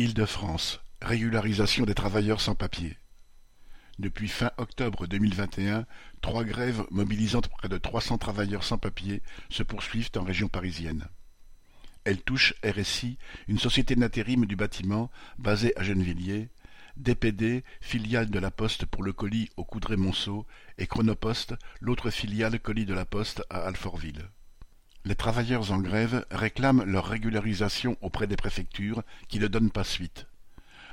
Île-de-France, régularisation des travailleurs sans papiers. Depuis fin octobre deux mille vingt et un, trois grèves mobilisant près de trois cents travailleurs sans papiers se poursuivent en région parisienne. Elles touchent RSI, une société d'intérim du bâtiment basée à Gennevilliers, DPD, filiale de la Poste pour le colis au Coudray-Monceau, et Chronopost, l'autre filiale colis de la Poste à Alfortville. Les travailleurs en grève réclament leur régularisation auprès des préfectures qui ne donnent pas suite.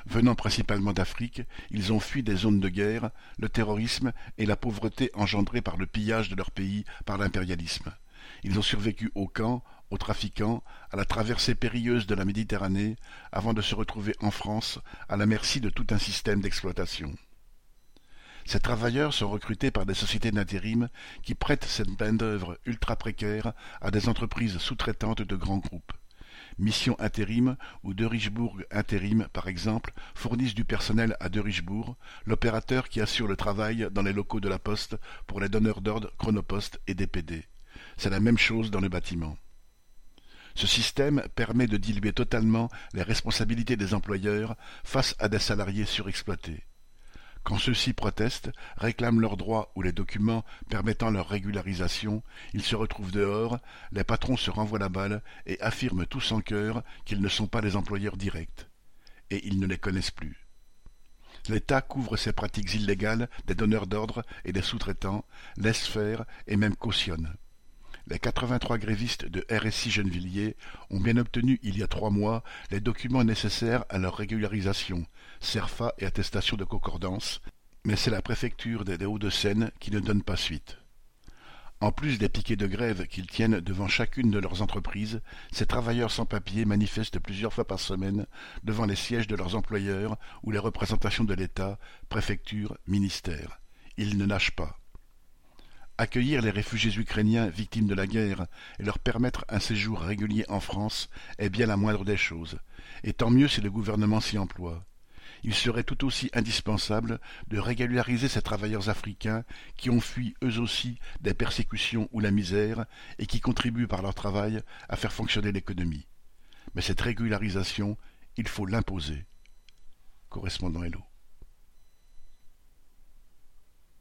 Venant principalement d'Afrique, ils ont fui des zones de guerre, le terrorisme et la pauvreté engendrée par le pillage de leur pays par l'impérialisme. Ils ont survécu aux camps, aux trafiquants, à la traversée périlleuse de la Méditerranée, avant de se retrouver en France à la merci de tout un système d'exploitation. Ces travailleurs sont recrutés par des sociétés d'intérim qui prêtent cette main-d'œuvre ultra précaire à des entreprises sous-traitantes de grands groupes. Mission Intérim ou De Richbourg Intérim, par exemple, fournissent du personnel à De Richbourg, l'opérateur qui assure le travail dans les locaux de la Poste pour les donneurs d'ordre Chronopost et DPD. C'est la même chose dans le bâtiment. Ce système permet de diluer totalement les responsabilités des employeurs face à des salariés surexploités. Quand ceux-ci protestent, réclament leurs droits ou les documents permettant leur régularisation, ils se retrouvent dehors, les patrons se renvoient la balle et affirment tous en cœur qu'ils ne sont pas les employeurs directs. Et ils ne les connaissent plus. L'État couvre ces pratiques illégales des donneurs d'ordre et des sous-traitants, laisse faire et même cautionne. Les 83 grévistes de RSI Gennevilliers ont bien obtenu il y a trois mois les documents nécessaires à leur régularisation, CERFA et attestation de concordance, mais c'est la préfecture des Hauts-de-Seine qui ne donne pas suite. En plus des piquets de grève qu'ils tiennent devant chacune de leurs entreprises, ces travailleurs sans papier manifestent plusieurs fois par semaine devant les sièges de leurs employeurs ou les représentations de l'État, préfecture, ministère. Ils ne nagent pas. Accueillir les réfugiés ukrainiens victimes de la guerre et leur permettre un séjour régulier en France est bien la moindre des choses, et tant mieux si le gouvernement s'y emploie. Il serait tout aussi indispensable de régulariser ces travailleurs africains qui ont fui eux aussi des persécutions ou la misère et qui contribuent par leur travail à faire fonctionner l'économie. Mais cette régularisation, il faut l'imposer. Correspondant Hello.